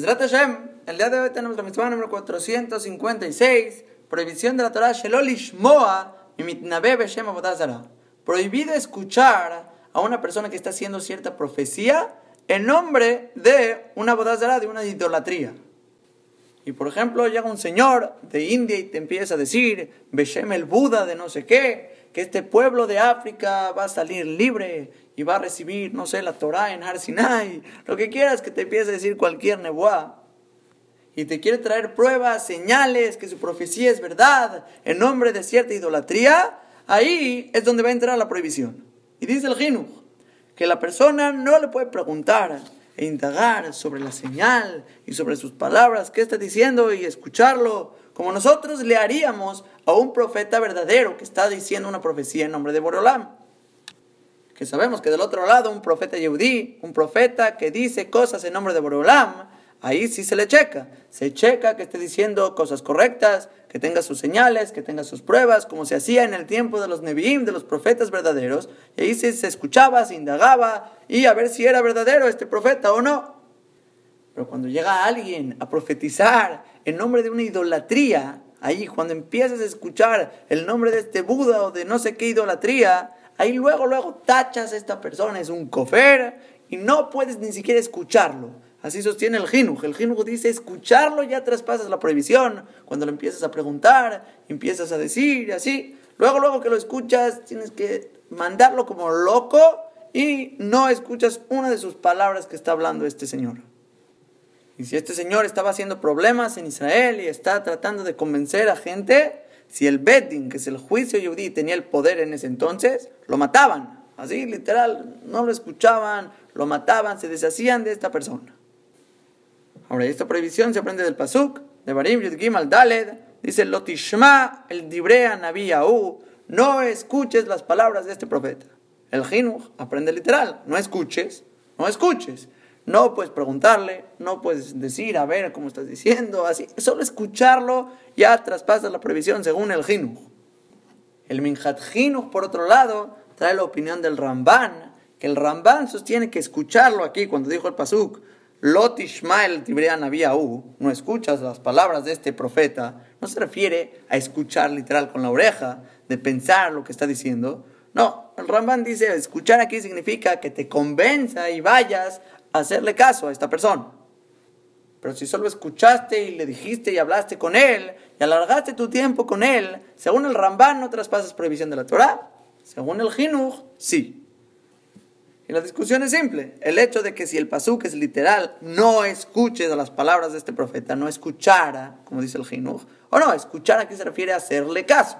Mesrat Hashem, el día de hoy tenemos la misma número 456, prohibición de la Torah Shelolish Moa y Mitnabe Beshem. Prohibido escuchar a una persona que está haciendo cierta profecía en nombre de una bodazara, de una idolatría. Y por ejemplo, llega un señor de India y te empieza a decir, Beshem el Buda de no sé qué, que este pueblo de África va a salir libre y va a recibir, no sé, la Torah en Har Sinai, lo que quieras que te empiece a decir cualquier nebuá. Y te quiere traer pruebas, señales, que su profecía es verdad, en nombre de cierta idolatría, ahí es donde va a entrar la prohibición. Y dice el Jinuj, que la persona no le puede preguntar e indagar sobre la señal y sobre sus palabras, qué está diciendo y escucharlo, como nosotros le haríamos a un profeta verdadero que está diciendo una profecía en nombre de Borolam. Que sabemos que del otro lado un profeta yehudí, un profeta que dice cosas en nombre de Borolam, ahí sí se le checa. Se checa que esté diciendo cosas correctas, que tenga sus señales, que tenga sus pruebas, como se hacía en el tiempo de los Nevi'im, de los profetas verdaderos. Y ahí se, se escuchaba, se indagaba y a ver si era verdadero este profeta o no. Pero cuando llega alguien a profetizar en nombre de una idolatría, ahí cuando empiezas a escuchar el nombre de este Buda o de no sé qué idolatría, ahí luego, luego tachas a esta persona, es un cofer y no puedes ni siquiera escucharlo. Así sostiene el Jinuj. El Jinuj dice, escucharlo ya traspasas la prohibición. Cuando lo empiezas a preguntar, empiezas a decir, así. Luego, luego que lo escuchas, tienes que mandarlo como loco y no escuchas una de sus palabras que está hablando este señor. Y si este señor estaba haciendo problemas en Israel y está tratando de convencer a gente, si el Bedding, que es el juicio yudí, tenía el poder en ese entonces, lo mataban. Así, literal, no lo escuchaban, lo mataban, se deshacían de esta persona. Ahora, esta prohibición se aprende del Pasuk, de Barim Yudgim al Daled, dice Lotishma, el Dibrea Nabi no escuches las palabras de este profeta. El Jinuj aprende literal, no escuches, no escuches. No puedes preguntarle, no puedes decir, a ver cómo estás diciendo, así. Solo escucharlo ya traspasa la prohibición según el Jinuj. El Minhat Jinuj, por otro lado, trae la opinión del Ramban, que el Ramban sostiene que escucharlo aquí, cuando dijo el Pasuk, Lot Ishmael Tibrian U, no escuchas las palabras de este profeta, no se refiere a escuchar literal con la oreja, de pensar lo que está diciendo. No, el Ramban dice, escuchar aquí significa que te convenza y vayas hacerle caso a esta persona. Pero si solo escuchaste y le dijiste y hablaste con él y alargaste tu tiempo con él, según el Ramban no traspasas prohibición de la Torah, según el Jinuj, sí. Y la discusión es simple. El hecho de que si el pasuk es literal, no escuches las palabras de este profeta, no escuchara, como dice el Jinuj, o no, escuchar aquí se refiere a hacerle caso.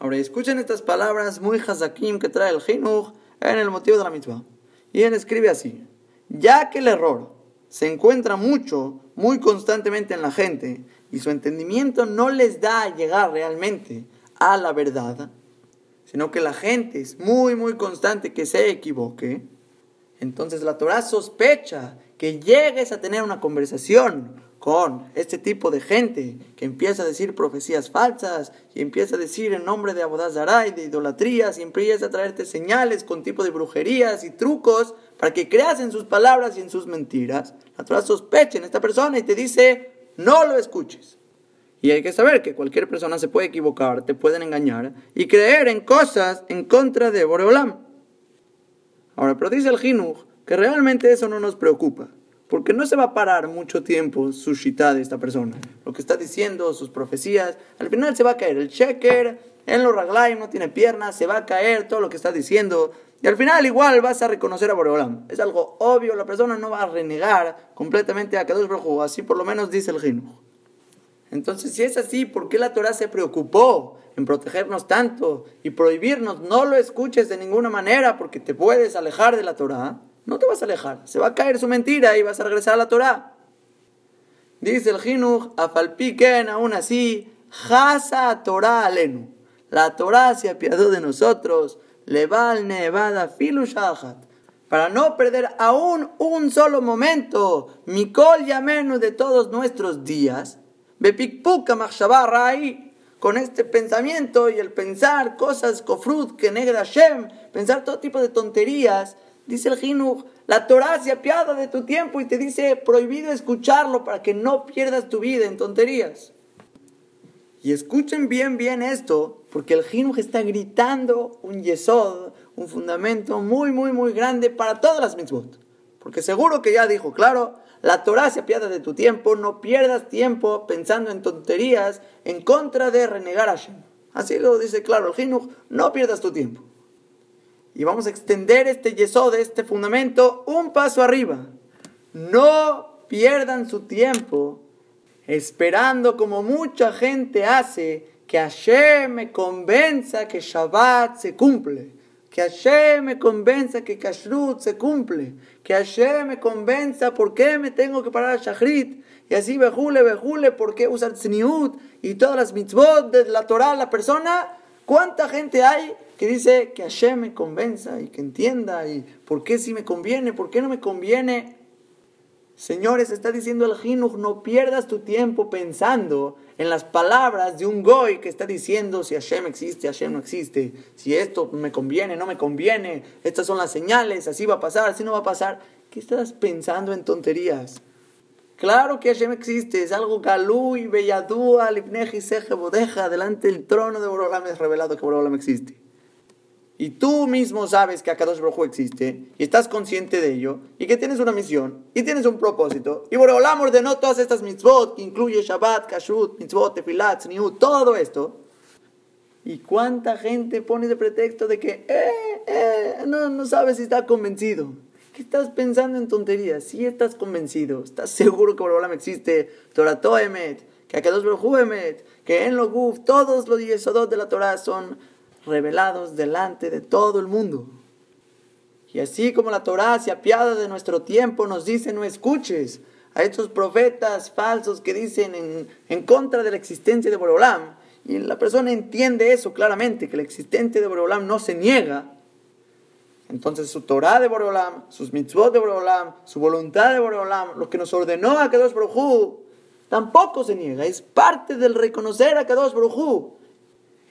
Ahora, escuchen estas palabras muy hazakim que trae el Jinuj en el motivo de la mitzvah. Y él escribe así: Ya que el error se encuentra mucho, muy constantemente en la gente, y su entendimiento no les da a llegar realmente a la verdad, sino que la gente es muy, muy constante que se equivoque, entonces la Torah sospecha que llegues a tener una conversación con este tipo de gente que empieza a decir profecías falsas y empieza a decir en nombre de Abodazara y de idolatrías y empieza a traerte señales con tipo de brujerías y trucos para que creas en sus palabras y en sus mentiras. La Torah sospecha en esta persona y te dice, no lo escuches. Y hay que saber que cualquier persona se puede equivocar, te pueden engañar y creer en cosas en contra de Boreolam. Ahora, pero dice el Jinuj que realmente eso no nos preocupa, porque no se va a parar mucho tiempo su shita de esta persona. Lo que está diciendo, sus profecías, al final se va a caer. El checker en los raglaim no tiene piernas, se va a caer todo lo que está diciendo. Y al final igual vas a reconocer a Boreolam. Es algo obvio, la persona no va a renegar completamente a Kadosh Baruj así por lo menos dice el Jinuj. Entonces, si es así, ¿por qué la Torah se preocupó en protegernos tanto y prohibirnos? No lo escuches de ninguna manera porque te puedes alejar de la Torah. No te vas a alejar, se va a caer su mentira y vas a regresar a la Torah. Dice el Jinuj, afalpiken, aún así, Hasa Torah alenu. La Torah se apiadó de nosotros, leval nevada filu para no perder aún un solo momento, Mikol Yamenu de todos nuestros días, con este pensamiento y el pensar cosas kofrut, que negra Hashem, pensar todo tipo de tonterías, dice el Jinuj, La Torah se apiada de tu tiempo y te dice prohibido escucharlo para que no pierdas tu vida en tonterías. Y escuchen bien, bien esto, porque el Jinuj está gritando un yesod, un fundamento muy, muy, muy grande para todas las mitzvot. Porque seguro que ya dijo, claro, la Torah se apiada de tu tiempo, no pierdas tiempo pensando en tonterías en contra de renegar a Hashem. Así lo dice claro el Jinuj, no pierdas tu tiempo. Y vamos a extender este yesod, este fundamento, un paso arriba. No pierdan su tiempo esperando como mucha gente hace que Hashem me convenza que Shabbat se cumple, que Hashem me convenza que Kashrut se cumple, que Hashem me convenza por qué me tengo que parar a Shachrit, y así bejule, bejule, por qué usar tzniut y todas las mitzvot de la Torah, la persona, ¿cuánta gente hay que dice que Hashem me convenza y que entienda y por qué sí me conviene, por qué no me conviene? Señores, está diciendo el Jinuj, no pierdas tu tiempo pensando en las palabras de un goy que está diciendo si Hashem existe, Hashem no existe, si esto me conviene, no me conviene, estas son las señales, así va a pasar, así no va a pasar. ¿Qué estás pensando en tonterías? Claro que Hashem existe, es algo galú y belladúa, lipneji, seje, bodeja, delante del trono de Borolam es revelado que Borolam existe y tú mismo sabes que Akadosh Baruj existe y estás consciente de ello y que tienes una misión y tienes un propósito y Boreolam ordenó todas estas mitzvot que incluye Shabbat, Kashrut, mitzvot, Tefilat, Tzniut, todo esto. ¿Y cuánta gente pone de pretexto de que eh, eh, no, no sabes si está convencido? ¿Qué estás pensando en tonterías? Si estás convencido, estás seguro que Boreolam existe, Torah Toemet, que Akadosh Baruj Emet, que en lo Guf, todos los yesodot de la Torah son revelados delante de todo el mundo. Y así como la Torá se apiada de nuestro tiempo, nos dice no escuches a estos profetas falsos que dicen en, en contra de la existencia de Borolam. Y la persona entiende eso claramente, que la existencia de Borolam no se niega. Entonces su Torah de Borolam, sus mitzvot de Borolam, su voluntad de Borolam, lo que nos ordenó a Kadosh Baruj tampoco se niega. Es parte del reconocer a Kadosh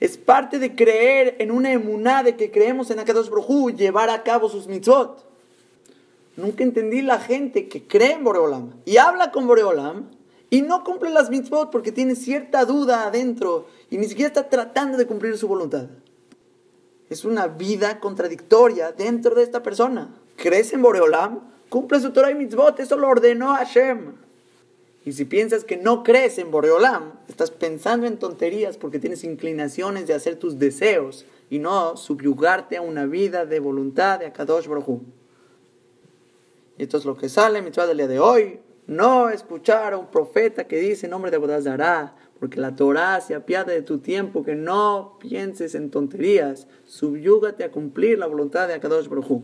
es parte de creer en una emuná de que creemos en Akadosh Brojú, llevar a cabo sus mitzvot. Nunca entendí la gente que cree en Boreolam y habla con Boreolam y no cumple las mitzvot porque tiene cierta duda adentro y ni siquiera está tratando de cumplir su voluntad. Es una vida contradictoria dentro de esta persona. ¿Crees en Boreolam? Cumple su Torah y mitzvot, eso lo ordenó Hashem. Y si piensas que no crees en Boreolam, estás pensando en tonterías porque tienes inclinaciones de hacer tus deseos y no subyugarte a una vida de voluntad de Akadosh Baruj Y esto es lo que sale mitzvah del día de hoy. No escuchar a un profeta que dice en nombre de Bodazará, porque la Torah se apiada de tu tiempo, que no pienses en tonterías, subyúgate a cumplir la voluntad de Akadosh Baruj